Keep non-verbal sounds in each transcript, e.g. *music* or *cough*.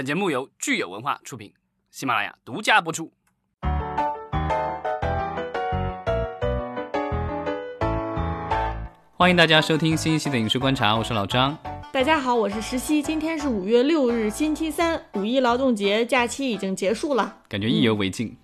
本节目由聚友文化出品，喜马拉雅独家播出。欢迎大家收听新一期的影视观察，我是老张。大家好，我是石溪。今天是五月六日，星期三，五一劳动节假期已经结束了，感觉意犹未尽。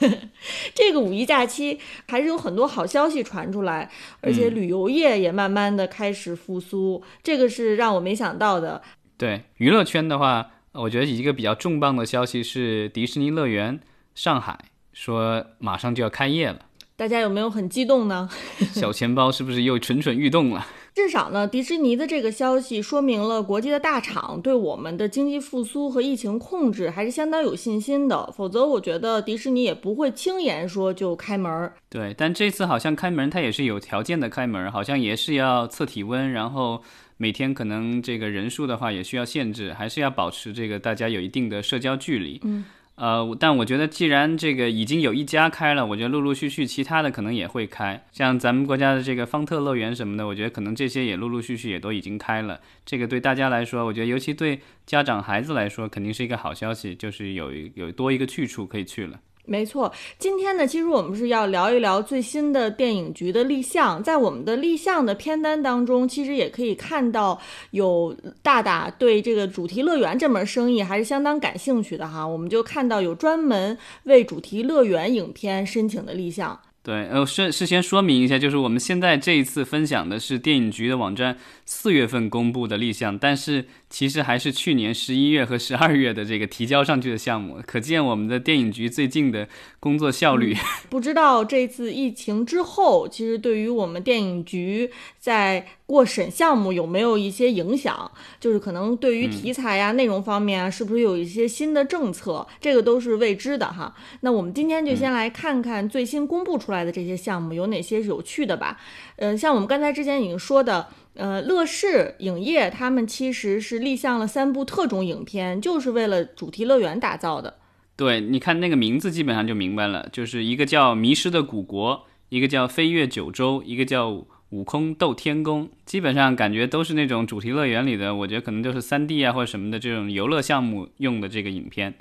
*laughs* 这个五一假期还是有很多好消息传出来，而且旅游业也慢慢的开始复苏，这个是让我没想到的。对娱乐圈的话，我觉得一个比较重磅的消息是迪士尼乐园上海说马上就要开业了，大家有没有很激动呢？*laughs* 小钱包是不是又蠢蠢欲动了？*laughs* 至少呢，迪士尼的这个消息说明了国际的大厂对我们的经济复苏和疫情控制还是相当有信心的。否则，我觉得迪士尼也不会轻言说就开门。对，但这次好像开门，它也是有条件的开门，好像也是要测体温，然后每天可能这个人数的话也需要限制，还是要保持这个大家有一定的社交距离。嗯。呃，但我觉得既然这个已经有一家开了，我觉得陆陆续续其他的可能也会开，像咱们国家的这个方特乐园什么的，我觉得可能这些也陆陆续续也都已经开了。这个对大家来说，我觉得尤其对家长孩子来说，肯定是一个好消息，就是有有多一个去处可以去了。没错，今天呢，其实我们是要聊一聊最新的电影局的立项。在我们的立项的片单当中，其实也可以看到有大大对这个主题乐园这门生意还是相当感兴趣的哈。我们就看到有专门为主题乐园影片申请的立项。对，呃，事事先说明一下，就是我们现在这一次分享的是电影局的网站四月份公布的立项，但是其实还是去年十一月和十二月的这个提交上去的项目，可见我们的电影局最近的工作效率。不知道这次疫情之后，其实对于我们电影局在过审项目有没有一些影响？就是可能对于题材呀、内容方面啊，是不是有一些新的政策？这个都是未知的哈。那我们今天就先来看看最新公布出来的这些项目有哪些有趣的吧。嗯，像我们刚才之前已经说的，呃，乐视影业他们其实是立项了三部特种影片，就是为了主题乐园打造的。对，你看那个名字基本上就明白了，就是一个叫《迷失的古国》，一个叫《飞越九州》，一个叫。悟空斗天宫，基本上感觉都是那种主题乐园里的，我觉得可能就是三 D 啊或者什么的这种游乐项目用的这个影片。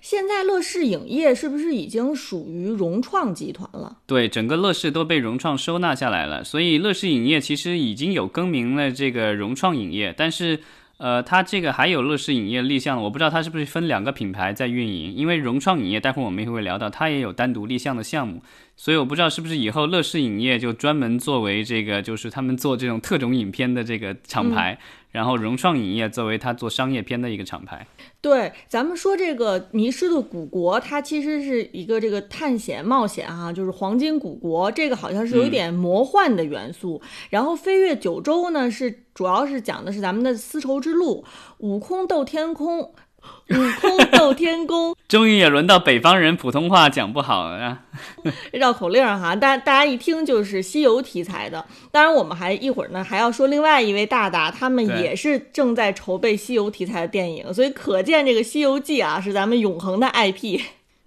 现在乐视影业是不是已经属于融创集团了？对，整个乐视都被融创收纳下来了，所以乐视影业其实已经有更名了这个融创影业，但是。呃，它这个还有乐视影业立项，我不知道它是不是分两个品牌在运营，因为融创影业待会儿我们也会聊到，它也有单独立项的项目，所以我不知道是不是以后乐视影业就专门作为这个，就是他们做这种特种影片的这个厂牌。然后融创影业作为他做商业片的一个厂牌，对，咱们说这个迷失的古国，它其实是一个这个探险冒险哈，就是黄金古国，这个好像是有一点魔幻的元素。然后飞越九州呢，是主要是讲的是咱们的丝绸之路，悟空斗天空。*laughs* 悟空斗天宫，终于也轮到北方人普通话讲不好了，*laughs* 绕口令哈，大大家一听就是西游题材的。当然，我们还一会儿呢还要说另外一位大大，他们也是正在筹备西游题材的电影，所以可见这个《西游记》啊是咱们永恒的 IP。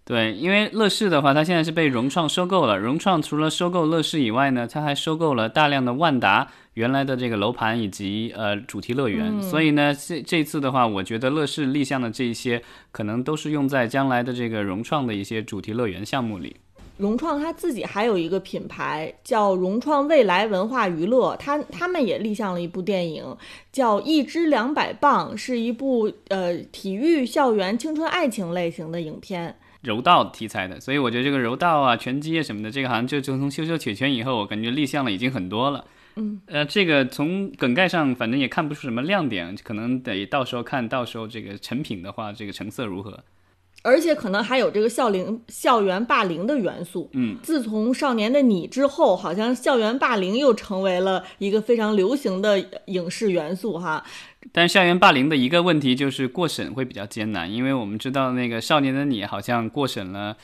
对，因为乐视的话，它现在是被融创收购了。融创除了收购乐视以外呢，它还收购了大量的万达原来的这个楼盘以及呃主题乐园。所以呢，这这次的话，我觉得乐视立项的这一些，可能都是用在将来的这个融创的一些主题乐园项目里。融创它自己还有一个品牌叫融创未来文化娱乐，它他们也立项了一部电影，叫《一支两百磅》，是一部呃体育校园青春爱情类型的影片。柔道题材的，所以我觉得这个柔道啊、拳击啊什么的，这个好像就就从羞羞铁拳以后，我感觉立项了已经很多了。嗯，呃，这个从梗概上反正也看不出什么亮点，可能得到时候看到时候这个成品的话，这个成色如何。而且可能还有这个校龄校园霸凌的元素。嗯，自从《少年的你》之后，好像校园霸凌又成为了一个非常流行的影视元素哈。但校园霸凌的一个问题就是过审会比较艰难，因为我们知道那个《少年的你》好像过审了，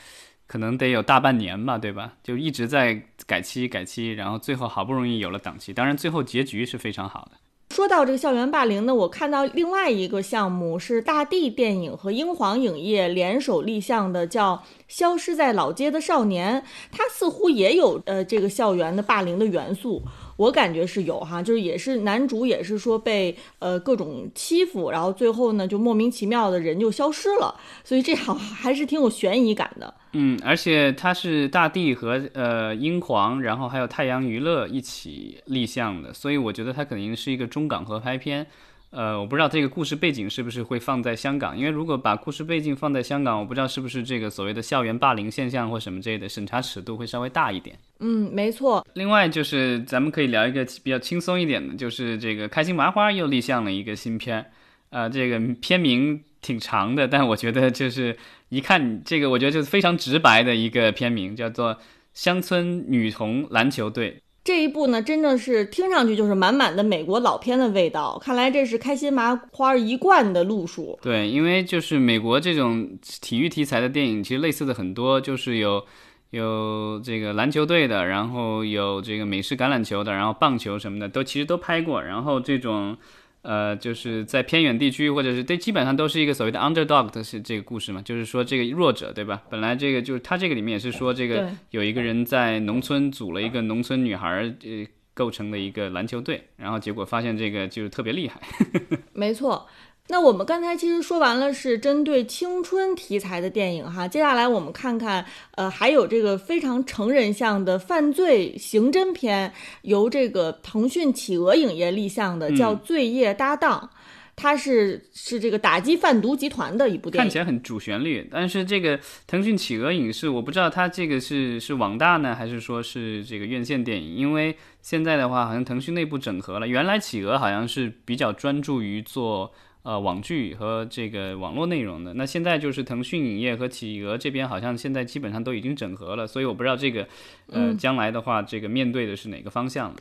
可能得有大半年吧，对吧？就一直在改期改期，然后最后好不容易有了档期，当然最后结局是非常好的。说到这个校园霸凌呢，我看到另外一个项目是大地电影和英皇影业联手立项的，叫《消失在老街的少年》，他似乎也有呃这个校园的霸凌的元素。我感觉是有哈，就是也是男主也是说被呃各种欺负，然后最后呢就莫名其妙的人就消失了，所以这好还是挺有悬疑感的。嗯，而且它是大地和呃英皇，然后还有太阳娱乐一起立项的，所以我觉得它肯定是一个中港合拍片。呃，我不知道这个故事背景是不是会放在香港，因为如果把故事背景放在香港，我不知道是不是这个所谓的校园霸凌现象或什么之类的审查尺度会稍微大一点。嗯，没错。另外就是咱们可以聊一个比较轻松一点的，就是这个开心麻花又立项了一个新片，呃，这个片名挺长的，但我觉得就是一看这个，我觉得就是非常直白的一个片名，叫做《乡村女童篮球队》。这一部呢，真的是听上去就是满满的美国老片的味道。看来这是开心麻花一贯的路数。对，因为就是美国这种体育题材的电影，其实类似的很多，就是有有这个篮球队的，然后有这个美式橄榄球的，然后棒球什么的，都其实都拍过。然后这种。呃，就是在偏远地区，或者是对，基本上都是一个所谓的 underdog 的是这个故事嘛，就是说这个弱者，对吧？本来这个就是他这个里面也是说这个有一个人在农村组了一个农村女孩呃构成的一个篮球队，然后结果发现这个就是特别厉害。*laughs* 没错。那我们刚才其实说完了是针对青春题材的电影哈，接下来我们看看，呃，还有这个非常成人向的犯罪刑侦片，由这个腾讯企鹅影业立项的，叫《罪业搭档》，它是是这个打击贩毒集团的一部电影，看起来很主旋律，但是这个腾讯企鹅影视，我不知道它这个是是网大呢，还是说是这个院线电影，因为现在的话好像腾讯内部整合了，原来企鹅好像是比较专注于做。呃，网剧和这个网络内容的，那现在就是腾讯影业和企鹅这边好像现在基本上都已经整合了，所以我不知道这个，呃，将来的话，这个面对的是哪个方向了。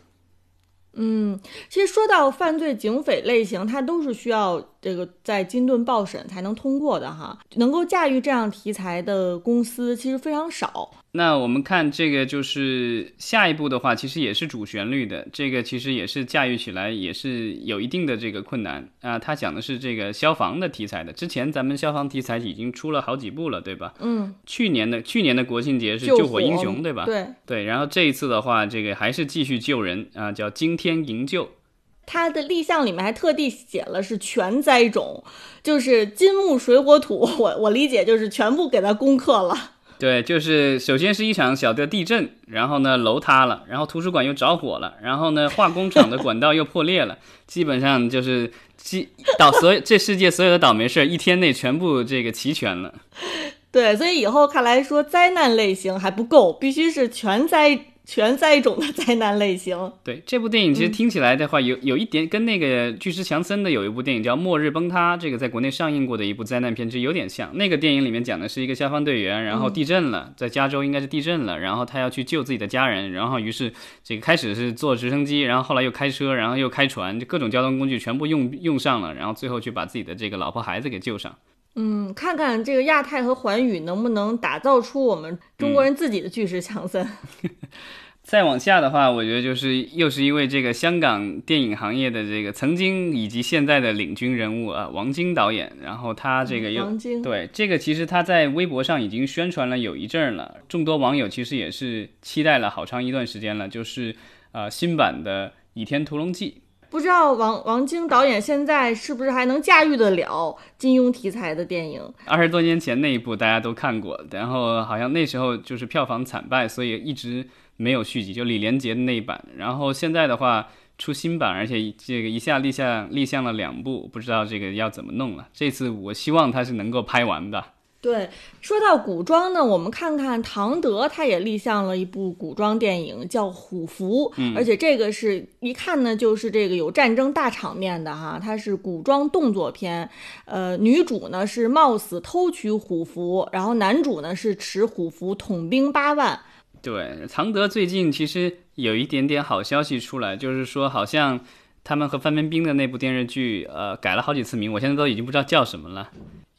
嗯，其实说到犯罪警匪类型，它都是需要这个在金盾报审才能通过的哈，能够驾驭这样题材的公司其实非常少。那我们看这个，就是下一步的话，其实也是主旋律的。这个其实也是驾驭起来也是有一定的这个困难啊。他讲的是这个消防的题材的。之前咱们消防题材已经出了好几部了，对吧？嗯。去年的去年的国庆节是救火英雄，对吧？对对。然后这一次的话，这个还是继续救人啊，叫惊天营救。它的立项里面还特地写了是全灾种，就是金木水火土。*laughs* 我我理解就是全部给它攻克了。对，就是首先是一场小的地震，然后呢楼塌了，然后图书馆又着火了，然后呢化工厂的管道又破裂了，*laughs* 基本上就是基倒所有这世界所有的倒霉事儿一天内全部这个齐全了。对，所以以后看来说灾难类型还不够，必须是全灾。全灾种的灾难类型。对这部电影，其实听起来的话，有有一点跟那个巨石强森的有一部电影叫《末日崩塌》，这个在国内上映过的一部灾难片，其实有点像。那个电影里面讲的是一个消防队员，然后地震了，在加州应该是地震了，然后他要去救自己的家人，然后于是这个开始是坐直升机，然后后来又开车，然后又开船，就各种交通工具全部用用上了，然后最后去把自己的这个老婆孩子给救上。嗯，看看这个亚太和环宇能不能打造出我们中国人自己的巨石强森。*laughs* 再往下的话，我觉得就是又是一位这个香港电影行业的这个曾经以及现在的领军人物啊，王晶导演。然后他这个又对这个其实他在微博上已经宣传了有一阵儿了，众多网友其实也是期待了好长一段时间了，就是呃新版的《倚天屠龙记》。不知道王王晶导演现在是不是还能驾驭得了金庸题材的电影？二十多年前那一部大家都看过，然后好像那时候就是票房惨败，所以一直没有续集，就李连杰的那一版。然后现在的话出新版，而且这个一下立项立项了两部，不知道这个要怎么弄了。这次我希望他是能够拍完的。对，说到古装呢，我们看看唐德，他也立项了一部古装电影，叫《虎符》，而且这个是一看呢，就是这个有战争大场面的哈，它是古装动作片，呃，女主呢是冒死偷取虎符，然后男主呢是持虎符统兵八万。对，唐德最近其实有一点点好消息出来，就是说好像他们和范冰冰的那部电视剧，呃，改了好几次名，我现在都已经不知道叫什么了。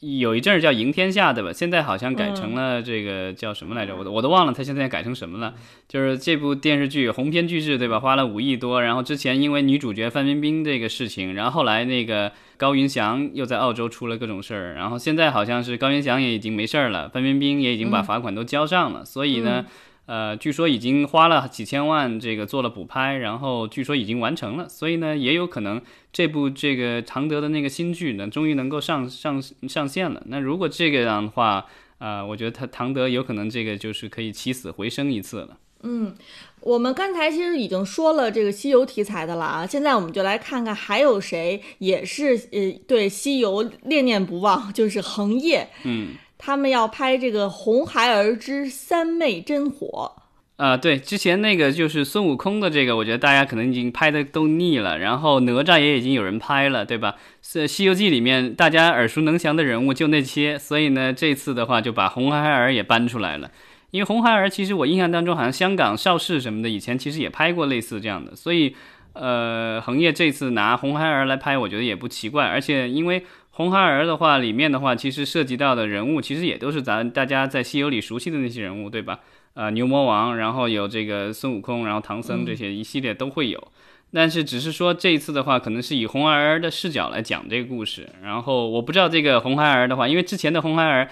有一阵儿叫《赢天下》对吧？现在好像改成了这个叫什么来着？我都我都忘了，他现在改成什么了？就是这部电视剧鸿篇巨制对吧？花了五亿多，然后之前因为女主角范冰冰这个事情，然后后来那个高云翔又在澳洲出了各种事儿，然后现在好像是高云翔也已经没事儿了，范冰冰也已经把罚款都交上了，所以呢。呃，据说已经花了几千万这个做了补拍，然后据说已经完成了，所以呢，也有可能这部这个唐德的那个新剧呢，终于能够上上上线了。那如果这个样的话，啊，我觉得他唐德有可能这个就是可以起死回生一次了。嗯，我们刚才其实已经说了这个西游题材的了啊，现在我们就来看看还有谁也是呃对西游念念不忘，就是恒业。嗯，他们要拍这个《红孩儿之三昧真火》。啊，对，之前那个就是孙悟空的这个，我觉得大家可能已经拍的都腻了。然后哪吒也已经有人拍了，对吧？是《西游记》里面大家耳熟能详的人物就那些，所以呢，这次的话就把红孩儿也搬出来了。因为红孩儿其实我印象当中好像香港邵氏什么的以前其实也拍过类似这样的，所以呃，恒业这次拿红孩儿来拍，我觉得也不奇怪。而且因为红孩儿的话里面的话，其实涉及到的人物其实也都是咱大家在西游里熟悉的那些人物，对吧？呃，牛魔王，然后有这个孙悟空，然后唐僧这些一系列都会有，但是只是说这一次的话，可能是以红孩儿的视角来讲这个故事。然后我不知道这个红孩儿的话，因为之前的红孩儿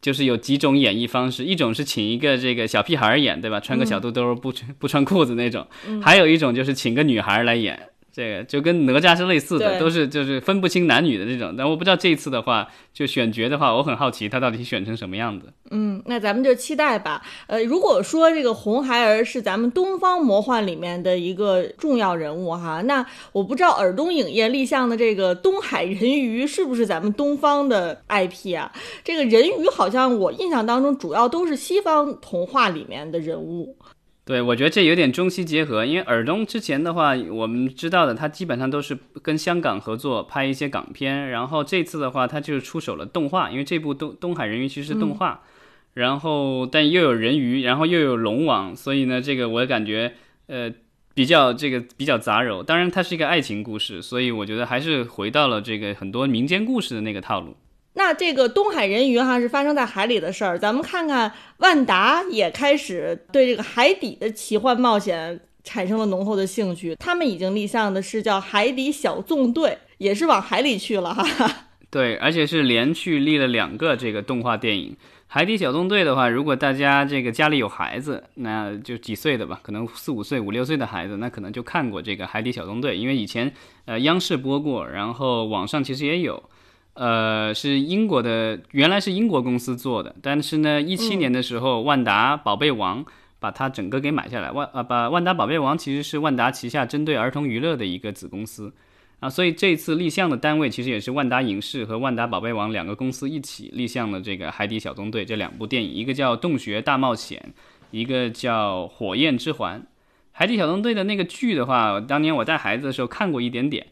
就是有几种演绎方式，一种是请一个这个小屁孩演，对吧？穿个小肚兜，不穿不穿裤子那种；还有一种就是请个女孩来演。这个就跟哪吒是类似的，都是就是分不清男女的这种。但我不知道这一次的话，就选角的话，我很好奇他到底选成什么样子。嗯，那咱们就期待吧。呃，如果说这个红孩儿是咱们东方魔幻里面的一个重要人物哈，那我不知道尔东影业立项的这个东海人鱼是不是咱们东方的 IP 啊？这个人鱼好像我印象当中主要都是西方童话里面的人物。对，我觉得这有点中西结合，因为尔东之前的话，我们知道的，他基本上都是跟香港合作拍一些港片，然后这次的话，他就是出手了动画，因为这部《东东海人鱼》其实是动画，然后但又有人鱼，然后又有龙王，所以呢，这个我感觉呃比较这个比较杂糅。当然，它是一个爱情故事，所以我觉得还是回到了这个很多民间故事的那个套路。那这个东海人鱼哈是发生在海里的事儿，咱们看看万达也开始对这个海底的奇幻冒险产生了浓厚的兴趣。他们已经立项的是叫《海底小纵队》，也是往海里去了哈。哈 *laughs* 对，而且是连续立了两个这个动画电影。《海底小纵队》的话，如果大家这个家里有孩子，那就几岁的吧，可能四五岁、五六岁的孩子，那可能就看过这个《海底小纵队》，因为以前呃央视播过，然后网上其实也有。呃，是英国的，原来是英国公司做的，但是呢，一七年的时候，万达宝贝王把它整个给买下来。万啊，把万达宝贝王其实是万达旗下针对儿童娱乐的一个子公司啊，所以这次立项的单位其实也是万达影视和万达宝贝王两个公司一起立项的这个《海底小纵队》这两部电影，一个叫《洞穴大冒险》，一个叫《火焰之环》。《海底小纵队》的那个剧的话，当年我带孩子的时候看过一点点。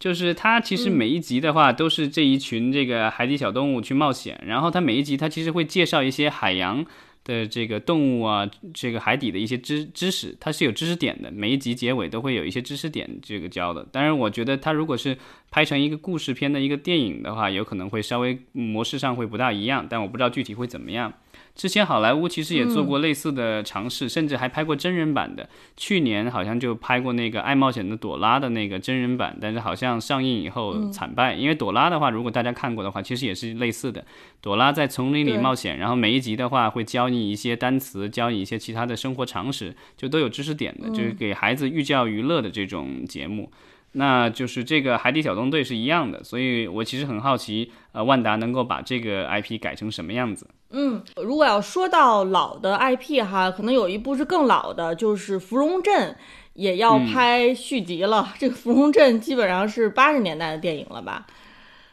就是它其实每一集的话都是这一群这个海底小动物去冒险，然后它每一集它其实会介绍一些海洋的这个动物啊，这个海底的一些知知识，它是有知识点的，每一集结尾都会有一些知识点这个教的。当然，我觉得它如果是拍成一个故事片的一个电影的话，有可能会稍微模式上会不大一样，但我不知道具体会怎么样。之前好莱坞其实也做过类似的尝试，甚至还拍过真人版的。去年好像就拍过那个《爱冒险的朵拉》的那个真人版，但是好像上映以后惨败。因为朵拉的话，如果大家看过的话，其实也是类似的。朵拉在丛林里冒险，然后每一集的话会教你一些单词，教你一些其他的生活常识，就都有知识点的，就是给孩子寓教于乐的这种节目。那就是这个《海底小纵队》是一样的，所以我其实很好奇，呃，万达能够把这个 IP 改成什么样子？嗯，如果要说到老的 IP 哈，可能有一部是更老的，就是《芙蓉镇》也要拍续集了。*laughs* 这个《芙蓉镇》基本上是八十年代的电影了吧？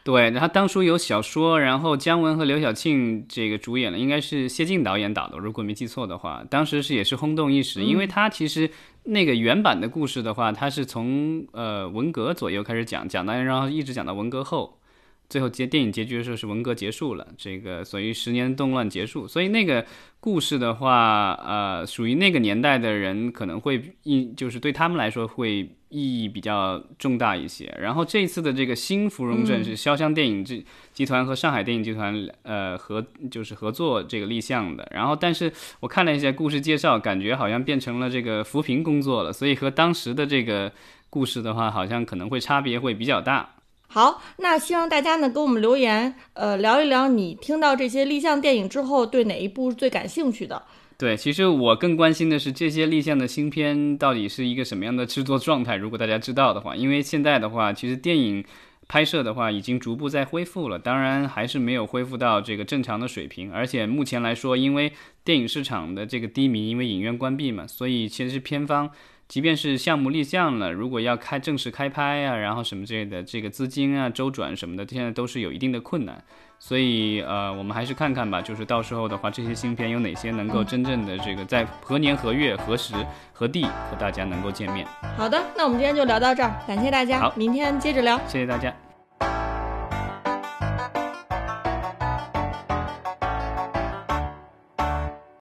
对，他当初有小说，然后姜文和刘晓庆这个主演了，应该是谢晋导演导的，如果没记错的话，当时是也是轰动一时，因为他其实那个原版的故事的话，他是从呃文革左右开始讲，讲到然后一直讲到文革后。最后结电影结局的时候是文革结束了，这个所以十年动乱结束，所以那个故事的话，呃，属于那个年代的人可能会意，就是对他们来说会意义比较重大一些。然后这一次的这个新芙蓉镇是潇湘电影集集团和上海电影集团呃合就是合作这个立项的。然后但是我看了一下故事介绍，感觉好像变成了这个扶贫工作了，所以和当时的这个故事的话，好像可能会差别会比较大。好，那希望大家呢给我们留言，呃，聊一聊你听到这些立项电影之后对哪一部最感兴趣的。对，其实我更关心的是这些立项的新片到底是一个什么样的制作状态。如果大家知道的话，因为现在的话，其实电影拍摄的话已经逐步在恢复了，当然还是没有恢复到这个正常的水平。而且目前来说，因为电影市场的这个低迷，因为影院关闭嘛，所以其实是片方即便是项目立项了，如果要开正式开拍啊，然后什么之类的，这个资金啊周转什么的，现在都是有一定的困难。所以，呃，我们还是看看吧。就是到时候的话，这些芯片有哪些能够真正的这个在何年何月何时何地和大家能够见面？好的，那我们今天就聊到这儿，感谢大家，好，明天接着聊，谢谢大家。